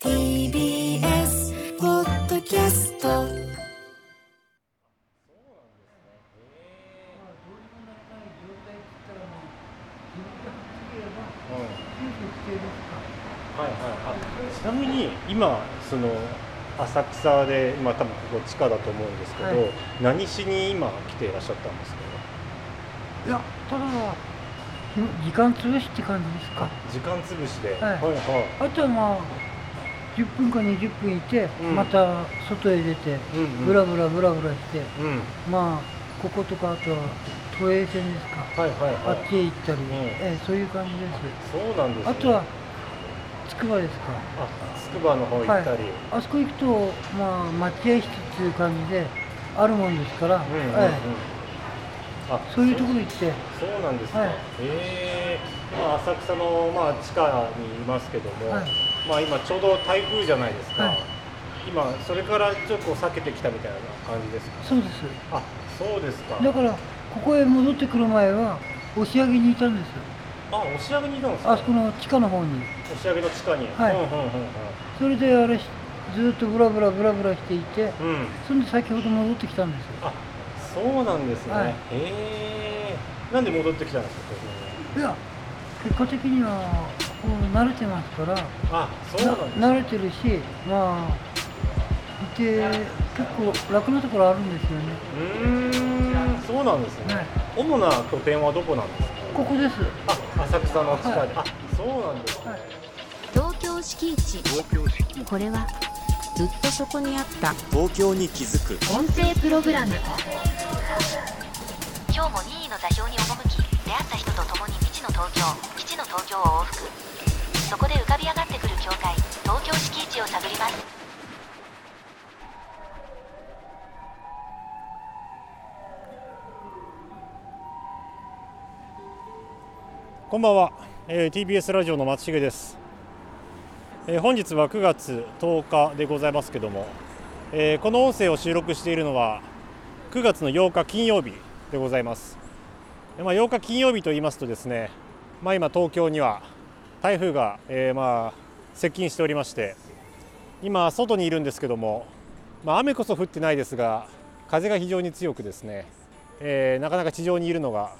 TBS ポッドキャストはいはい。あちなみに今その浅草で今多分ここ地下だと思うんですけど、はい。何しに今来ていらっしゃったんですか？いや、ただ、時間潰しって感じですか？時間潰しで、はい。はいはい。あとはまあ、10分か20分いて、うん。また外へ出て、うんうん。ブラブラブラブラして、うん。まあ、こことか、あとは都営線ですか。はいはいあっはいちへ行ったり、ん。ええそういう感じです。そうなんですね。あとは、つくばですか。あつくばの方行ったり、あそこ行くと、まあ、待合室っていう感じで、あるもんですから、うんうんうん。えあえそういうところ行って、そうなんですか、はい。ええまあ浅草のまあ地下にいますけども、はいまあ今ちょうど台風じゃないですか、はい。今それからちょっと避けてきたみたいな感じですか？そうです。あそうですか。だから、ここへ戻ってくる前は、押上にいたんですよ。あ押上にいたんですか？あそこの地下の方に。押上の地下に。はい。うんうんそれであれしずっとブラブラブラブラしていて、うん。うんうんそれで先ほど戻ってきたんですよ。あそうなんですね、はい。へえなんで戻ってきたんですか？いや、結果的にはこう慣れてますから、あそうなんですな慣れてるし、まあ、いて結構楽なところあるんですよね。うーんそうなんですね、はい。主な拠点はどこなんですか？ここです。あ浅草の地下で、はい。あそうなんですね、はい。東京敷地これはずっとそこにあった。東京に気づく。音声プログラム。今日も任意の座標に赴き出会った人と共にの東京基地の東京を往復。そこで浮かび上がってくる境界。東京敷地を探ります。こんばんは、えー TBS ラジオの松重です、えー本日は9月10日でございますけども、えーこの音声を収録しているのは9月の8日金曜日でございます、まあ、8日金曜日と言いますとですね、まあ、今東京には台風が、えーまあ接近しておりまして今外にいるんですけども、まあ、雨こそ降ってないですが風が非常に強くですね、えーなかなか地上にいるのが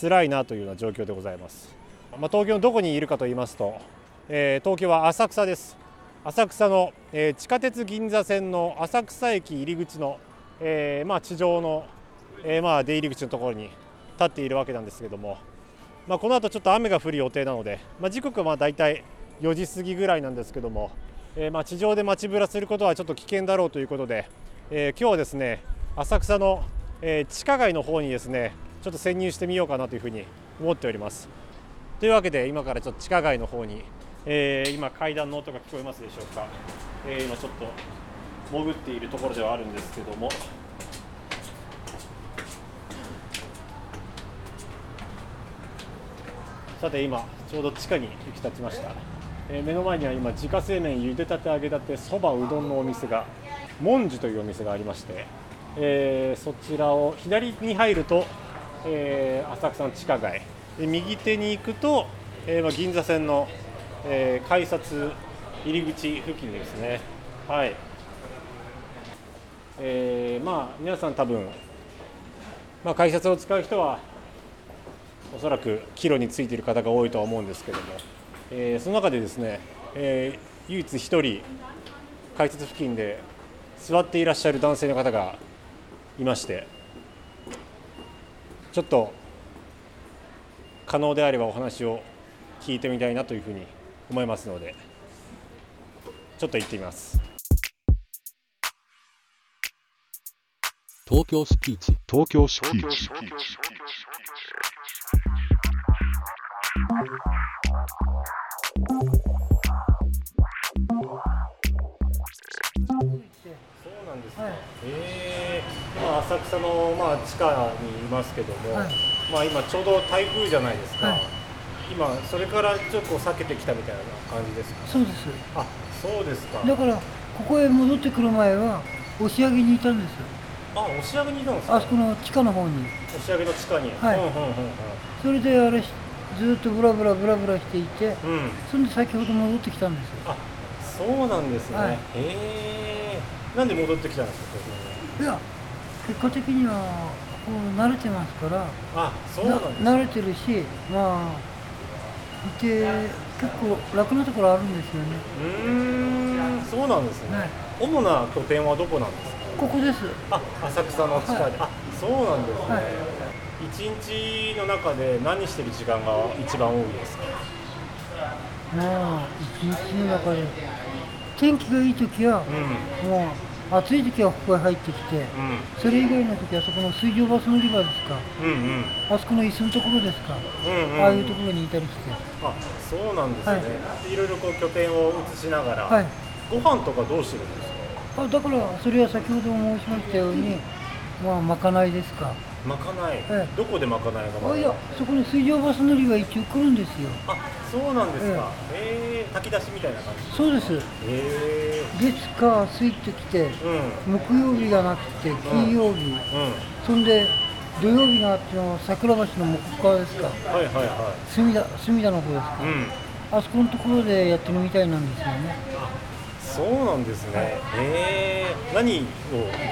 辛いなというような状況でございます、まあ、東京のどこにいるかと言いますと、えー東京は浅草です。浅草の、えー地下鉄銀座線の浅草駅入り口の、えーまあ、地上の、えーまあ、出入り口のところに立っているわけなんですけども、まあ、この後ちょっと雨が降る予定なので、まあ、時刻はまあ大体4時過ぎぐらいなんですけども、えーまあ地上で街ぶらすることはちょっと危険だろうということで、えー今日はですね浅草の、えー地下街の方にですねちょっと潜入してみようかなというふうに思っております。というわけで今からちょっと地下街の方に、えー今階段の音が聞こえますでしょうか、えー今ちょっと潜っているところではあるんですけどもさて今ちょうど地下に行き立ちました、えー目の前には今自家製麺茹でたて揚げたてそばうどんのお店がもんじゅというお店がありまして、えーそちらを左に入ると、えー浅草の地下街。で右手に行くと、えーま銀座線の、えー改札入り口付近ですね。はい。えーまあ皆さん多分、まあ、改札を使う人はおそらく帰路についている方が多いとは思うんですけども、えーその中でですね、えー唯一一人改札付近で座っていらっしゃる男性の方がいましてちょっと可能であればお話を聞いてみたいなというふうに思いますのでちょっと行ってみます。東京スピーチ。東京スピーチ浅草の、まあ、地下にいますけども、はい。まあ、今ちょうど台風じゃないですか、はい。今それからちょっと避けてきたみたいな感じですか？そうです。あそうですか。だからここへ戻ってくる前は押上にいたんですあ押し上げにいたんですか？あそこの地下の方に。押し上げの地下に、はい。うんうんうんそれであれしずっとブラブラブラブラしていてうん。うんそれで先ほど戻ってきたんですあそうなんですね、はい。へえなんで戻ってきたんですか？いや結果的にはこう慣れてますからあそうなんですな慣れてるしまあいて結構楽なところあるんですよね。うーんそうなんですね、はい。主な拠点はどこなんですか？ここです。あ浅草の地下で、はい。あそうなんですね、はい。一日の中で何してる時間が一番多いですか？まあ一日の中で天気がいい時はうもう暑い時はここへ入ってきてん。それ以外の時はそこの水上バス乗り場ですか？うんうん。うんあそこの椅子のところですか？うんうん。ああいうところにいたりして。あそうなんですね、はい。い、ろいろこう拠点を移しながら、はい。ご飯とかどうしてるんですか？あだからそれは先ほども申しましたようにまあまかないですか？まかない、ええ。どこでまかないがあいやそこに水上バス乗り場一応来るんですよ。あそうなんですか。ええ。炊き出しみたいな感じそうです。え月火水って来てえうん。木曜日がなくて金曜日、うん。そんで土曜日があっての桜橋の向こう側ですか？はいはいは隅田隅田の方ですか、いうん。あそこのところでやってるみたいなんですよね。そうなんですね、へえ何をい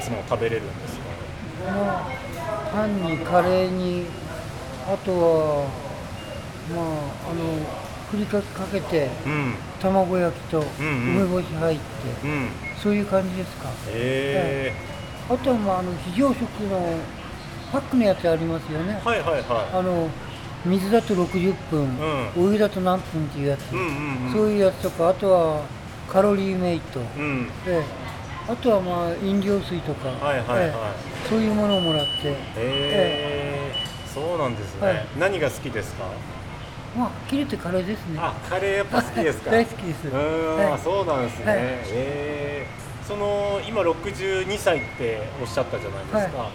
つも食べれるんですか？まあパンにカレーにあとはまああのふりかけかけてうん。卵焼きとうんうん。梅干し入って、うん。そういう感じですか？へえあとはまああの非常食のパックのやつありますよね。はいはいはあの水だと60分、お湯だと何分っていうやつ、いうんうんうん。そういうやつとかあとはカロリーメイト、うん。ええあとはまあ飲料水とか、はいはいはい。ええ。そういうものをもらって、へえそうなんですね、はい。何が好きですか？まあ切れてカレーですね。あカレーやっぱ好きですか？大好きです。うーん、はい。あそうなんですね、はい。えー。その今62歳っておっしゃったじゃないですか、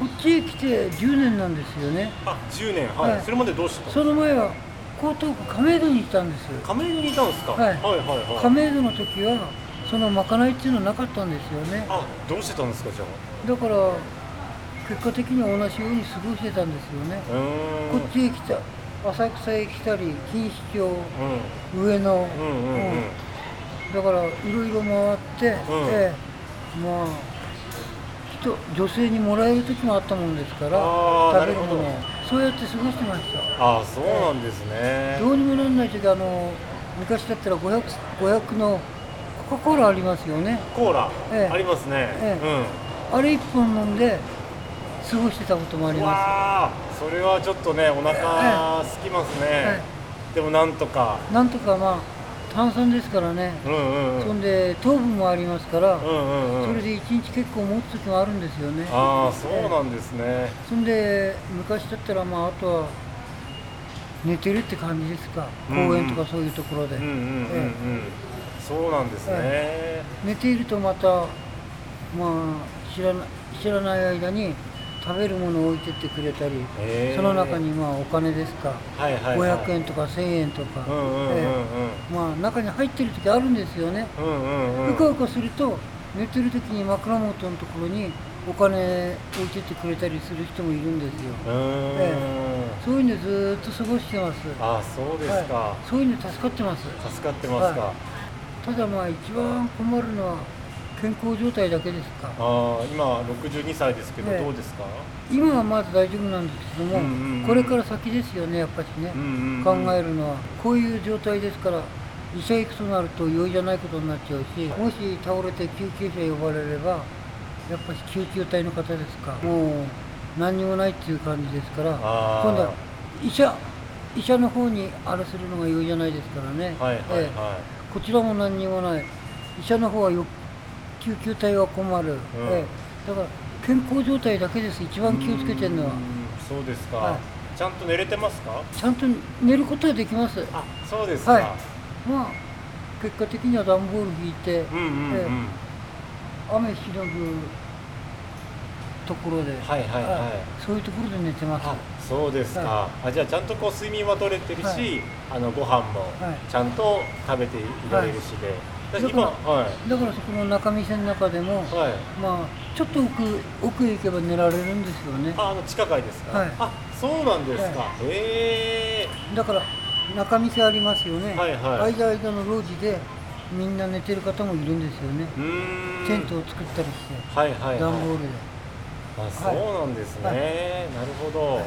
こっちへ来て10年なんですよね。あ10年。はい、はい。それまでどうしてたその前は江東区亀戸にいたんです。亀戸にいたんですか、はい。はいはいはい。亀戸の時はそのまかないっていうのはなかったんですよね。あどうしてたんですかじゃあ。だから結果的には同じように過ごしてたんですよね。うーん。こっちへ来た浅草へ来たり錦糸町うん。上野、うんうんうん。うん。だからいろいろ回って、ええまあ人女性にもらえる時もあったもんですからあー食べるものそうやって過ごしてました。あそうなんですね。どうにもなんない時あの昔だったら 500, 500のコーラありますよね。コーラ、ええ。ありますね、えあれ1本飲んで過ごしてたこともあうんりまわあそれはちょっとねお腹空きますね、はいでもなんとか。すなんとかまあ炭酸ですからね、うんうんうん。そんで糖分もありますから、うんうんうん。それで1日結構持つ時もあるんですよね。ああそうなんですね、そんで昔だったらまああとは寝てるって感じですか、うんうん。公園とかそういうところで、うんうんうんうん、えそうなんですね、え寝ているとまたまあ知らな知らない間に食べるものを置いてってくれたり、その中にまあお金ですか、はいはい、はい、500円とか1000円とか、うんうんうんうん、ええ。まあ中に入ってる時あるんですよね、うんうんうん。うかうかすると寝てる時に枕元のところにお金置いてってくれたりする人もいるんですよ。うーん、えそういうのずーっと過ごしてます。あそうですか、はい、そういうの助かってます。助かってますか、はただまあ一番困るのは健康状態だけですか。ああ今62歳ですけど、ええ。どうですか？今はまだ大丈夫なんですけども、うんうんうん。これから先ですよねやっぱしね、うんうんうん。考えるのは。こういう状態ですから医者行くとなると容易じゃないことになっちゃうしもし倒れて救急車呼ばれればやっぱし救急隊の方ですか。もう何にもないっていう感じですから今度は医者医者の方にあれするのが容易じゃないですからね、はいはいええ。はこちらも何にもない。医者の方はよ救急隊は困る、ええ。だから健康状態だけです。一い番気をつけてるのは。そうですか、はい。ちゃんと寝れてますか？ちゃんと寝ることはできます。あそうですか、はい。まあ結果的には段ボール引いて、うんうんうん、ええ。雨しのぐところで、はいはい。はい。そういうところで寝てます。あそうですか、はあじゃあちゃんとこう睡眠は取れてるし、はい。あのご飯もはい。ちゃんと食べていられるしで、私だ今からはい。だからそこの中店の中でも、はい。まあちょっと奥奥へ行けば寝られるんですよね。ああの地下街ですか、はい。あそうなんですか、はへえ。だから中店ありますよね、はいはい。間間の路地でみんな寝てる方もいるんですよね、テントを作ったりして、はいはい段ボーはいルで、あそうなんですね、はい。なるほど、はい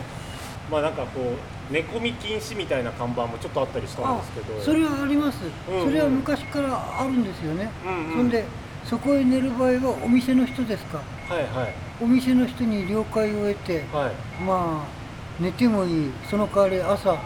まあなんかこう寝込み禁止みたいな看板もちょっとあったりしたんあですけど。それはあります、うんうん。それは昔からあるんですよね、うんうん。そんでそこへ寝る場合はお店の人ですか？はいはい。お店の人に了解を得て、はい。まあ寝てもいい。その代わり朝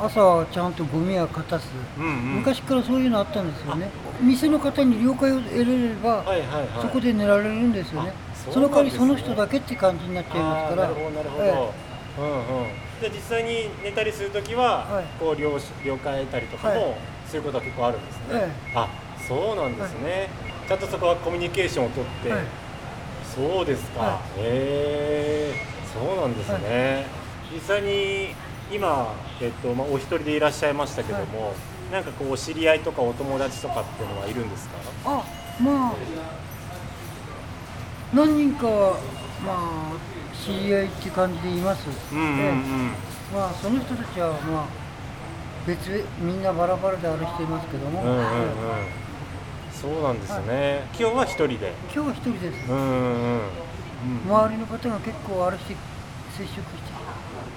朝はちゃんとゴミは片す、うんうん。昔からそういうのあったんですよね。店の方に了解を得れれば、はいはいはい。そこで寝られるんですよね。あその代わりその人だけって感じになっちゃいますから。なるほどなるほど、じゃあ実際に寝たりするときは、はい。こう了了解得たりとかも、はい。そういうことは結構あるんですね、えあそうなんですね、ちゃんとそこはコミュニケーションをとって、はい。そうですか、はへえそうなんですね、実際に今、えっとまあ、お一人でいらっしゃいましたけども、なんかこうお知り合いとかお友達とかっていうのはいるんですか？あまあ何人かはまあ知り合いって感じでいます、うんうんうん、ええまあその人たちはまあ別みんなバラバラであれしていますけども、うんうんうん。えそうなんですね、今日は一人で。え今日は一人です、うんうんうん。周りの方が結構あれして接触して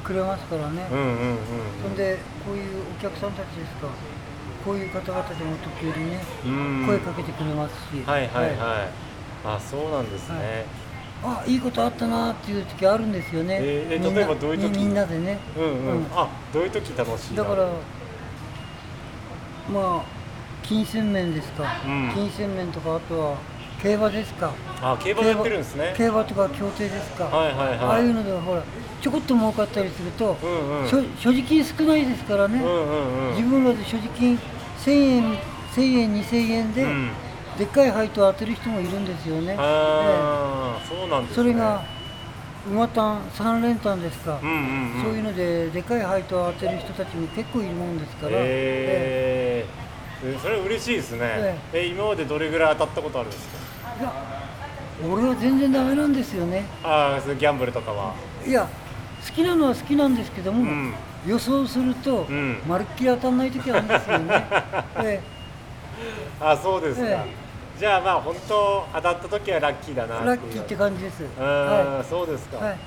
くれますからね、うんうんうんそんでこういうお客さんたちですか。こういう方々でも時折ね、うん声かけてくれますし。はいはいはい、あそうなんですね、あいいことあったなっていう時あるんですよね、えーえみんな例えばどういう時？みみんなでね、うんうん、うん。あどういう時楽しいなだからまあ金銭面ですか、うん。金銭面とかあとは競馬ですか。あ競馬でやってるんですね。競馬とか競艇ですか、はいはいはい。ああいうのではほらちょこっと儲かったりすると、うんうん。所所持金少ないですからね、うんうんうん。自分らで所持金1000円1000円2000円で、うんでっかい配当を当てる人もいるんですよね、ああ、そうなんええですね。それが馬単3連単ですか、うんうんうん。そういうのででかい配当を当てる人たちも結構いるもんですから、ええ。ーえそれ嬉しいですね、ええ。今までどれぐらい当たったことあるんですか？えいや俺は全然ダメなんですよね。ああギャンブルとかは。いや好きなのは好きなんですけども、うん。予想すると、ん。まるっきり当たんない時あるんですよね、えあそうですか、えじゃあまあ本当当たった時はラッキーだなえラッキーって感じです、うん、はそうですか、いはい。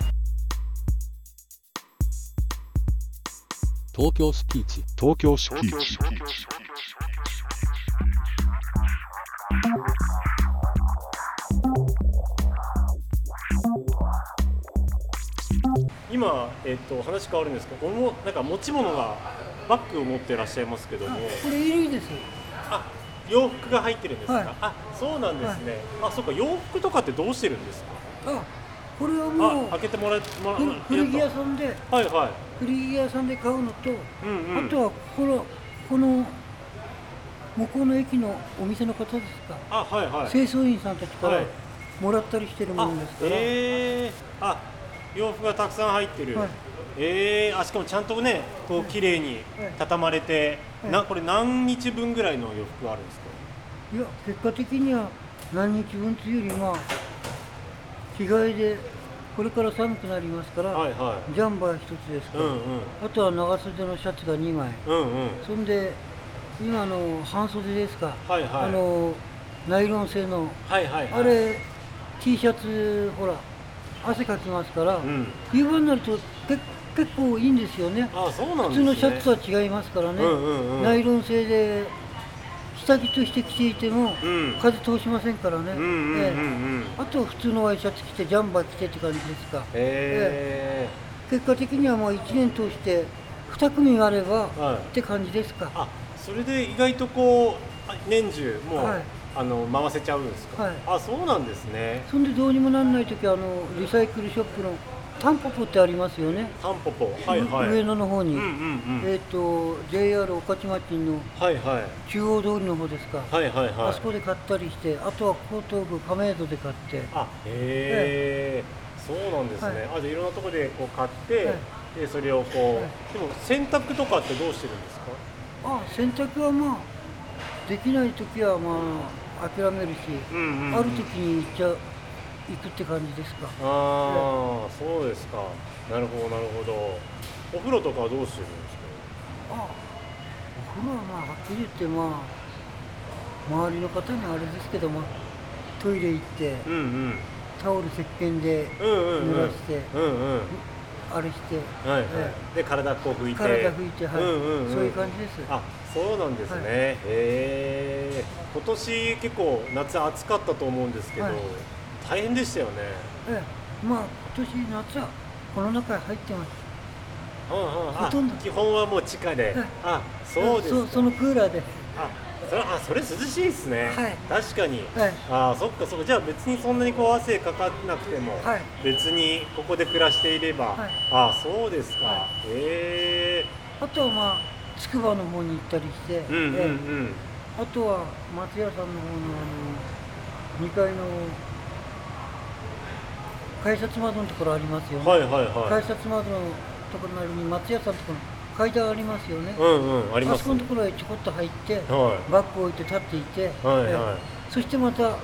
東京スピーチ。東京スピーチ。今、えっと話変わるんですけどおもなんか持ち物がバッグを持ってらっしゃいますけども。これ衣類です。あ洋服が入ってるんですか、はい。あそうなんですね、あそうか洋服とかってどうしてるんですか？あこれはあもう開けてもらえもら古古着屋んさんではいはい。古着屋さんで買うのと、うんうん。あとはこのこの向こうの駅のお店の方ですか、あはいはい。清掃員さんたちからはい。もらったりしてるもあのですから、えー、あ洋服がたくさん入ってる、はい。えー、あしかもちゃんとねこう綺麗に畳まれて、はい。なこれ何日分ぐらいの洋服があるんですか？いや結果的には何日分というよりまあ着替えでこれから寒くなりますから、はいはジャンバー一つですから、うんうん。あとは長袖のシャツが2枚。うんうん。そんで今の半袖ですか、はいはい。あのナイロン製の。はいはいはい。あれ T シャツほら汗かきますから、うん。冬場になるとけ結構いいんですよね。あそうなんね。普通のシャツとは違いますからね、うんうんうん。ナイロン製で下着として着ていても、うん。風通しませんからね、うんうんうんうえん。えあとは普通のワイシャツ着てジャンバー着てって感じですか。え結果的にはもう1年通して2組あれば、はい。って感じですか。それで意外とこうあ年中もう、はいあの回せちゃうんですか、はい。あそうなんですね。そんでどうにもなんない時はあのリサイクルショップのタンポポってありますよね、タンポポ。はいはい。上野の方に、うんうんうん。えっ、と JR 御徒町の中央通りの方ですか、はいはいはい。あそこで買ったりしてあとは江東区亀戸で買って。あへえそうなんですね、はい。あじゃあいろんなところでこう買って、はい。でそれをこう、はい。でも洗濯とかってどうしてるんですか？あ洗濯はまあできない時はまあ諦めるし、うんうんうん。ある時に行っちゃう行くって感じですか。ああ、そうですか。なるほどなるほど。お風呂とかはどうしてるんですあお風呂はまあはっきり言ってまあ周りの方にあれですけどもトイレ行ってかうんうん。タオル石鹸でうんうんうん。濡らしてうんうんあれして、はいはい、えで体こう拭いて。体拭いてはい。うんうんうん。そういう感じです。あそうなんですね、はい。へえ。今年結構夏暑かったと思うんですけど、はい。大変でしたよね。ええ。まあ今年夏はこの中に入ってます。うんうん。あほとんど。基本はもう地下で、はいあそうですそのクーラーで。あそれあそれ涼しいですね、はい。確かに、はい。あそっかそっか。じゃあ別にそんなにこう汗かかなくても、はい。別にここで暮らしていれば、はい。あそうですか、はへえあとはまあつくばの方に行ったりして、うんうんうん、ええ。あとは松屋さんの方のあの2階の改札窓のところありますよね、はいはいはい。改札窓のところのに松屋さんのところの階段ありますよね、うんうんあります。そこのところへちょこっと入って、はバッグ置いて立っていて、はいえはい。えそしてまた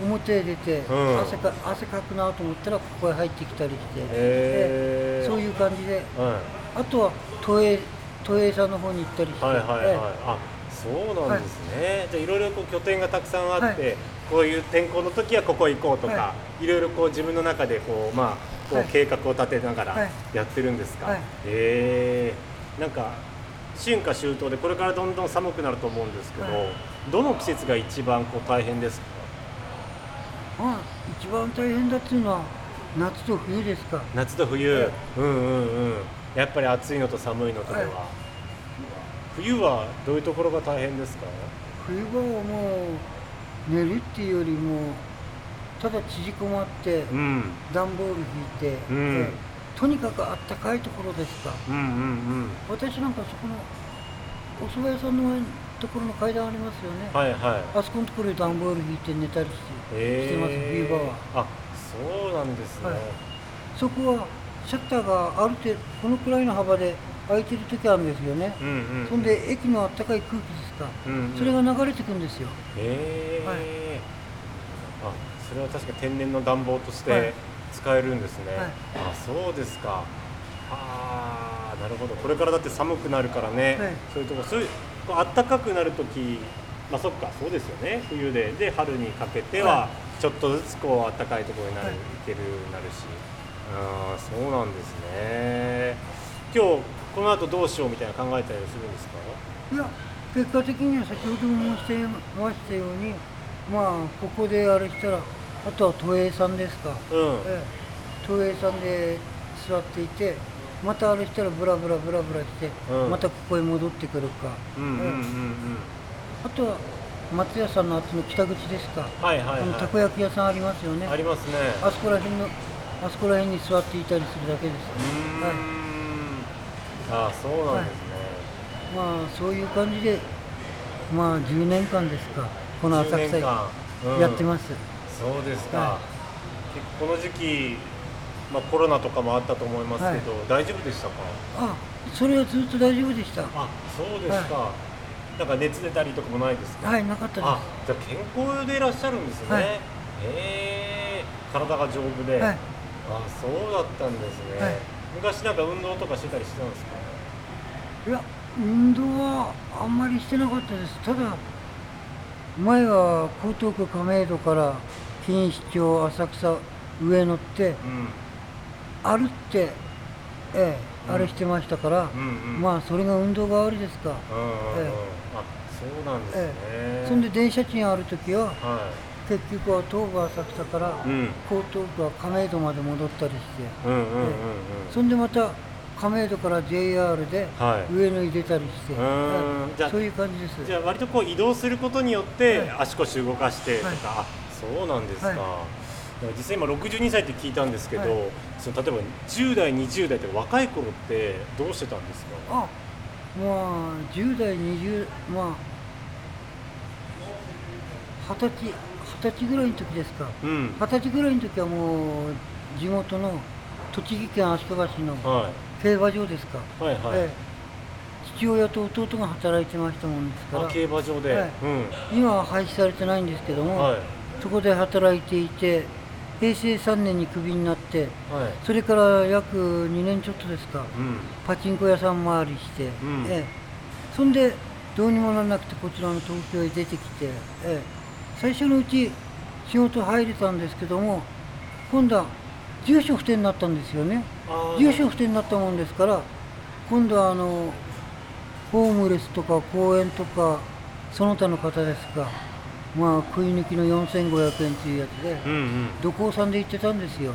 表へ出て、うん。汗か汗かくなと思ったらここへ入ってきたりして、そういう感じで。はあとは都営都営さんの方に行ったりして、いはいはいはい、えあそうなんですね、じゃあいろいろこう拠点がたくさんあって、はい。こういう天候の時はここ行こうとか、、はいろいろこう自分の中でこうまあこうはい。計画を立てながらはい。やってるんですか、はい。へえ。なんか春夏秋冬でこれからどんどん寒くなると思うんですけど、はい。どの季節が一番こう大変ですか？まあ一番大変だっていうのは夏と冬ですか。夏と冬、えうんうんうん。やっぱり暑いのと寒いのとでは、はい。冬はどういうところが大変ですか？冬場はもう寝るっていうよりもただ縮こまってうん。段ボール引いて、うん。ええとにかくあったかいところですか。うんうんうん。私なんかそこのお蕎麦屋さんの前のところの階段ありますよね、はいはい。あそこのところで段ボール引いて寝たりして,、へしてます冬場は。あそうなんですね、はい。そこはシャッターがある程度このくらいの幅で開いてる時あるんですよね、うんうんうん。そんで駅のあったかい空気ですか、うんうん。それが流れてくんですよ。へえ、はい。あそれは確か天然の暖房としはい。て使えるんですね、はい。あそうですか。ああなるほど。これからだって寒くなるからね、はい。そういうとこそういう暖かくなる時まあそっかそうですよね。冬で。で春にかけてははちょっとずつこう暖かいところになる、はい。行けるなるし。ああそうなんですね。今日この後どうしようみたいな考えたりするんですか？いや結果的には先ほども申してましたようにまあここであれしたらあとは都営さんですか、うん。ええ。都営さんで座っていてまたあれしたらブラブラブラブラして、うん。またここへ戻ってくるか、うんうんうんうん。ええ。あとは松屋さんのあっちの北口ですか、はいはいあのたこは焼き屋さんありますよね。いありますね。あそこら辺のあそこら辺に座っていたりするだけです。うーん。はい。あそうなんですね、まあそういう感じでまあ10年間ですかこの浅10草やってます、そうですか、は結構この時期、まあ、コロナとかもあったと思いますけど、大丈夫でしたか？あそれはずっと大丈夫でした。あそうですか、なんか熱出たりとかもないですか？はいなかったです。あじゃあ健康でいらっしゃるんですね、はい。へえ。体が丈夫で、はい。あそうだったんですね、はい。昔なんか運動とかしてたりしてたんですか？いや運動はあんまりしてなかったです。ただ前は江東区亀戸から錦糸町浅草上野ってうん。歩ってええ、あれしてましたから、まあそれが運動代わりですか、えあそうなんですね、ええ。そんで電車賃ある時はは結局は東武浅草から江東区は亀戸まで戻ったりして、そんでまた亀戸から JR ではい。上野に出たりして、うーん。じゃあそういう感じです。じゃあ割とこう移動することによってはい。足腰動かしてとか、はい。あそうなんですか、はい。実際今62歳って聞いたんですけど、はい。その例えば10代20代って若い頃ってどうしてたんですか？あまあ10代20まあ二十歳二十歳ぐらいの時ですか。うん。二十歳ぐらいの時はもう地元の栃木県足利市のは競馬場ですか、いはいはい、ええ。父親と弟が働いてましたもんですから。あ競馬場で、はいうん。今は廃止されてないんですけども、はい。そこで働いていて平成3年にクビになってはい。それから約2年ちょっとですかうん。パチンコ屋さん回りして、ん。ええ。そんでどうにもならなくてこちらの東京へ出てきて、ええ。最初のうち仕事入れたんですけども今度は住所不定になったんですよね住所不定になったもんですから今度はあのホームレスとか公園とかその他の方ですがまあ食い抜きの4500円というやつでうんうん。土工さんで行ってたんですよ。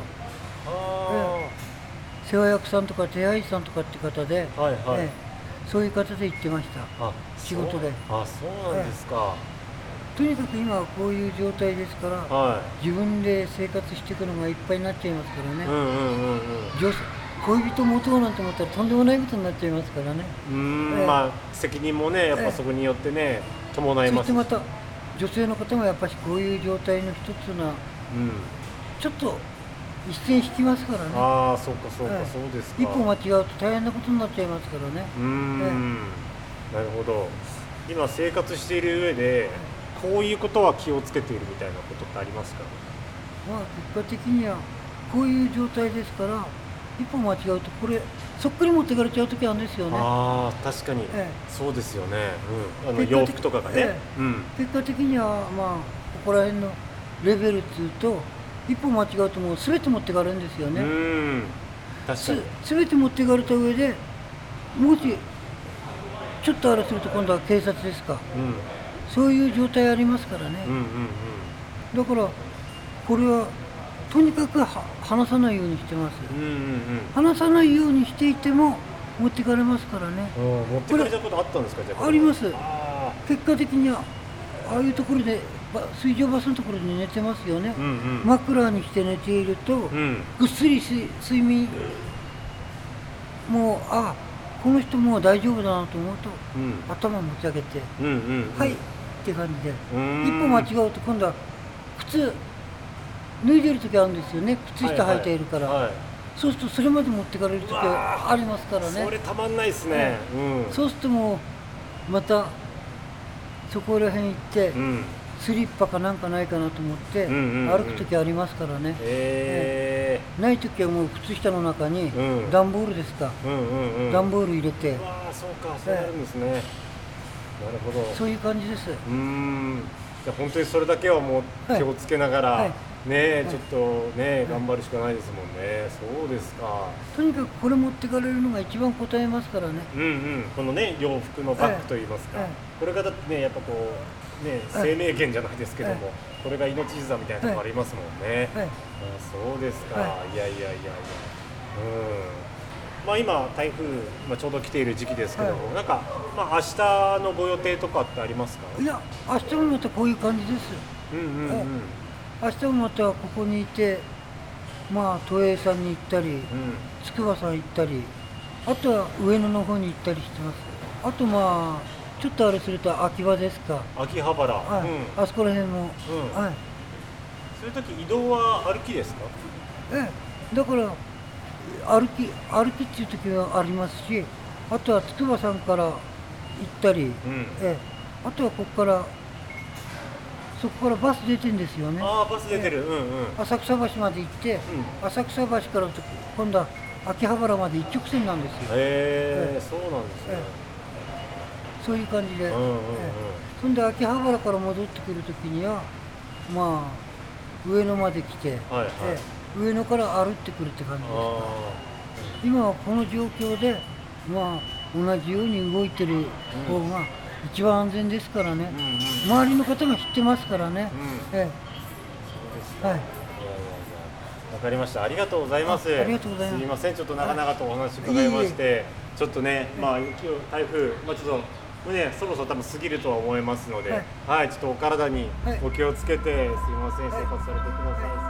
あ世話役さんとか手配師さんとかって方で、ーはいはい、ええ。そういう方で行ってました。あ仕事で。あそうなんですか、とにかく今はこういう状態ですからは自分で生活していくのがいっぱいになっちゃいますからね、いうんうんうんうん。女恋人持とうなんて思ったらとんでもないことになっちゃいますからね。うーんええ。まあ責任もねやっぱそこによってね伴います。そしてまた女性の方もやっぱしこういう状態の一つなうん。ちょっと一線引きますからね。ああそうかそうか、ええ。そうですか。一歩間違うと大変なことになっちゃいますからね。うーん、なるほど。今生活している上でこういうことは気をつけているみたいなことってありますか？まあ結果的にはこういう状態ですから一歩間違うとこれそっくり持ってかれちゃう時あるんですよね。ああ確かに、ええ。そうですよね、うん、あの洋服とかがね、えうん。結果的にはまあここら辺のレベルっつうと一歩間違うともう全て持ってかれるんですようね、ーん。確かに。す全て持ってかれた上でもしちょっとあれすると今度は警察ですか。うんそういう状態ありますからね、だからこれはとにかくは話さないようにしてます、話さないようにしていても持ってかれますからね。持ってかれたことあったんですか？じゃああります。あ結果的にはああいうところでば水上バスのところで寝てますよね。ー、うんうん。枕にして寝ていると、うん。ぐっすり睡睡眠もうあこの人もう大丈夫だなと思うとうん。頭持ち上げて、はいって感じで。一歩間違うと今度は靴脱いでる時あるんですよね。靴下履いているから、はいはいそうするとそれまで持ってかれる時はありますからね。それたまんないですね、うん。そうするともうまたそこら辺行って、うん。スリッパかなんかないかなと思ってうんうんうん。歩く時ありますからね、えない時はもう靴下の中にうん。段ボールですか、ー、うんうんうん。段ボール入れて。うわあそうかそうなるんですね、なるほど。そういう感じです。うーん。じゃあ本当にそれだけはもう気をつけながら、はい。ねえ、はい。ちょっとね、頑張るしかないですもんね。そうですか。とにかくこれ持ってかれるのが一番答えますからね。うんうん。このね洋服のバッグといいますか、はい。はい。これがだってねやっぱこうねはい。生命源じゃないですけども、はい。これが命綱みたいなところありますもんね、はい。あそうですか、、はいやいやいやいや。うんまあ今台風、まあ、ちょうど来ている時期ですけども、はなんかまあ明日のご予定とかってありますか？いや明日もまたこういう感じですうんうんうん、はい明日もまたここにいてまあ都営さんに行ったりうん。筑波山行ったりあとは上野の方に行ったりしてます。あとまあちょっとあれすると秋葉ですか。秋葉原、はい、うん、あそこら辺も、うん。はい。そういう時移動は歩きですか？ええ。だから歩き歩きっていう時はありますしあとは筑波山から行ったり、うん。ええ。あとはここからそこからバス出てんですよね。ああバス出てる、うんうん。浅草橋まで行って、浅草橋からと今度は秋葉原まで一直線なんですよ、へええ。そうなんですね、そういう感じで、うんうんうんええ。そんで秋葉原から戻ってくるときにはまあ上野まで来て、はいはい。ええ上野から歩ってくるって感じです。あ今はこの状況でまあ同じように動いてる方が一番安全ですからね、あうんうん。周りの方が知ってますからね、うん。ええ。はい。わかりました。ありがとうございます。あありがとうございます。すみません、ちょっと長々とお話伺いまして、ちょっとね、まあ今日台風、まあちょっともうねそろそろ多分過ぎるとは思いますので、ははいい、ちょっとお体にはい。お気をつけて、すいません。生活されてください。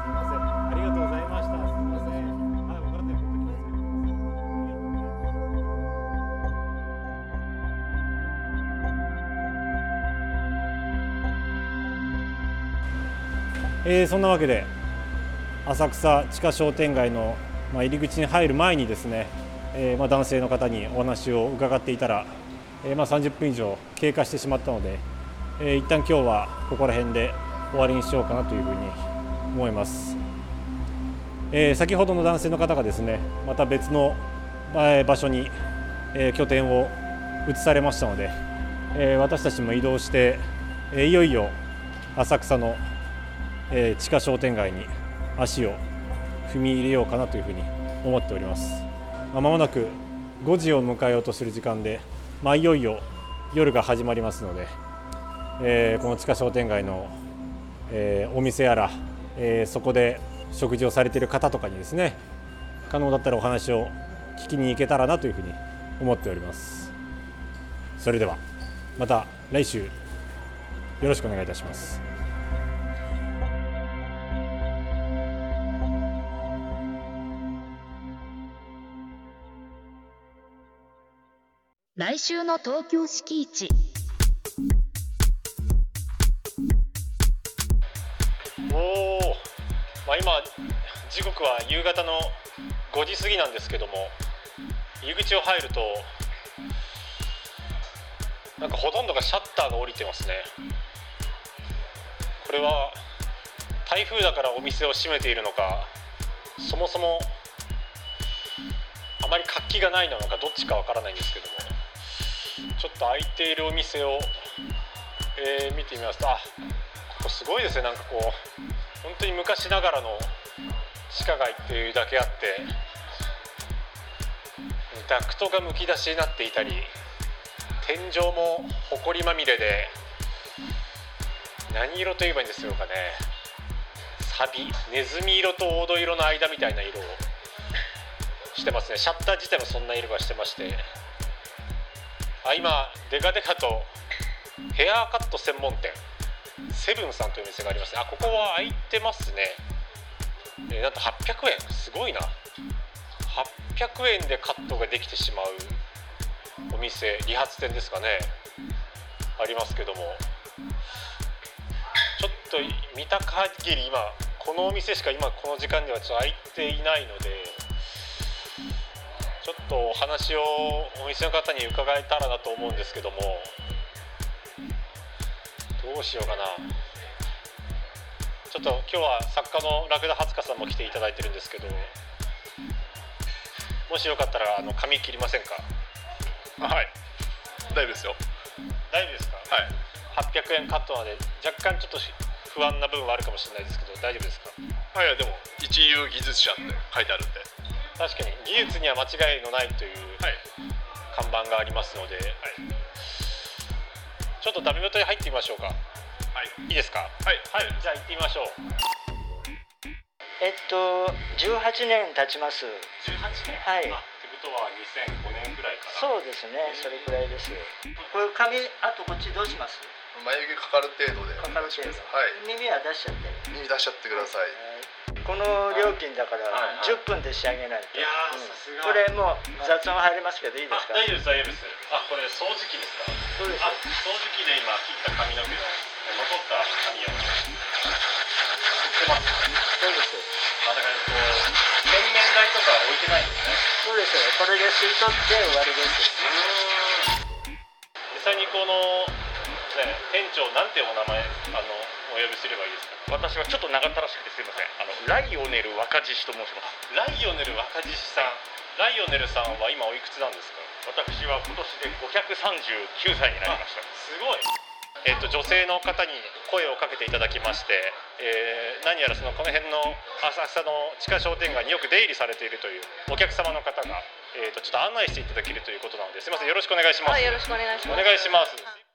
えーそんなわけで浅草地下商店街の、まあ、入り口に入る前にですね、えーまあ、男性の方にお話を伺っていたら、えーまあ、30分以上経過してしまったので、えー一旦今日はここら辺で終わりにしようかなというふうに思います、えー先ほどの男性の方がですねまた別の、場所に、えー拠点を移されましたので、えー私たちも移動して、えーいよいよ浅草のえ地下商店街に足を踏み入れようかなというふうに思っております。ま、もなく5時を迎えようとする時間で、まあ、いよいよ夜が始まりますので、えーこの地下商店街の、えーお店やら、えーそこで食事をされている方とかにですね可能だったらお話を聞きに行けたらなというふうに思っております。それではまた来週よろしくお願いいたします。来週の東京敷地。おお、まあ、今時刻は夕方の5時過ぎなんですけども入り口を入るとなんかほとんどがシャッターが降りてますね。これは台風だからお店を閉めているのかそもそもあまり活気がないのかどっちかわからないんですけども。ちょっと開いているお店を、えー見てみますとあここすごいですね。なんかこう本当に昔ながらの地下街っていうだけあってダクトがむき出しになっていたり天井も埃まみれで何色と言えばいいんですよかね。サビネズミ色と黄土色の間みたいな色をしてますね。シャッター自体もそんな色がしてまして。あ今デカデカとヘアカット専門店セブンさんという店があります。ねあここは開いてますね、えなんと800円。すごいな。800円でカットができてしまうお店理髪店ですかね。ありますけども。ちょっと見た限り今このお店しか今この時間にはちょっと開いていないのでちょっとお話をお店の方に伺えたらなと思うんですけどもどうしようかな。ちょっと今日は作家のラクダ初香さんも来ていただいてるんですけどもしよかったらあの髪切りませんか？はい。大丈夫ですよ。大丈夫ですか？はい。800円カットなので若干ちょっと不安な部分はあるかもしれないですけど大丈夫ですか？はいでも一流技術者って書いてあるんで確かに技術には間違いのないというはい。看板がありますので、ちょっとダメ元に入ってみましょうか。はい。いいですか？はい。はい。じゃあ行ってみましょう。えっと18年経ちます。18年？はい。あってことは2005年ぐらいかなそうですね。それくらいです。これ髪あとこっちどうします？眉毛かかる程度でかかる程度。はい。耳は出しちゃって。耳出しちゃってくださいこの料金だからはいはい。10分で仕上げないと。いやさすが。これもう雑音入りますけどいいですか？あ大丈夫です大丈夫です。あこれ掃除機ですか？そうですあ掃除機で今切った髪の毛の残った髪を。切ってますそうですまあだからこう洗面台とか置いてないんですねそうですこれで吸い取って終わりです。実際にこの、ね、店長なんてお名前あのお呼びすればいいですか？私はちょっと長ったらしくてすみません。あのライオネル若獅子と申します。ライオネル若獅子さん。ライオネルさんは今おいくつなんですか？私は今年で539歳になりました。すごい。えっと女性の方に声をかけていただきまして、えー何やらそのこの辺の浅草の地下商店街によく出入りされているというお客様の方が、えー、とちょっと案内していただけるということなのですみません。よろしくお願いします、はい、よろしくお願いします。お願いします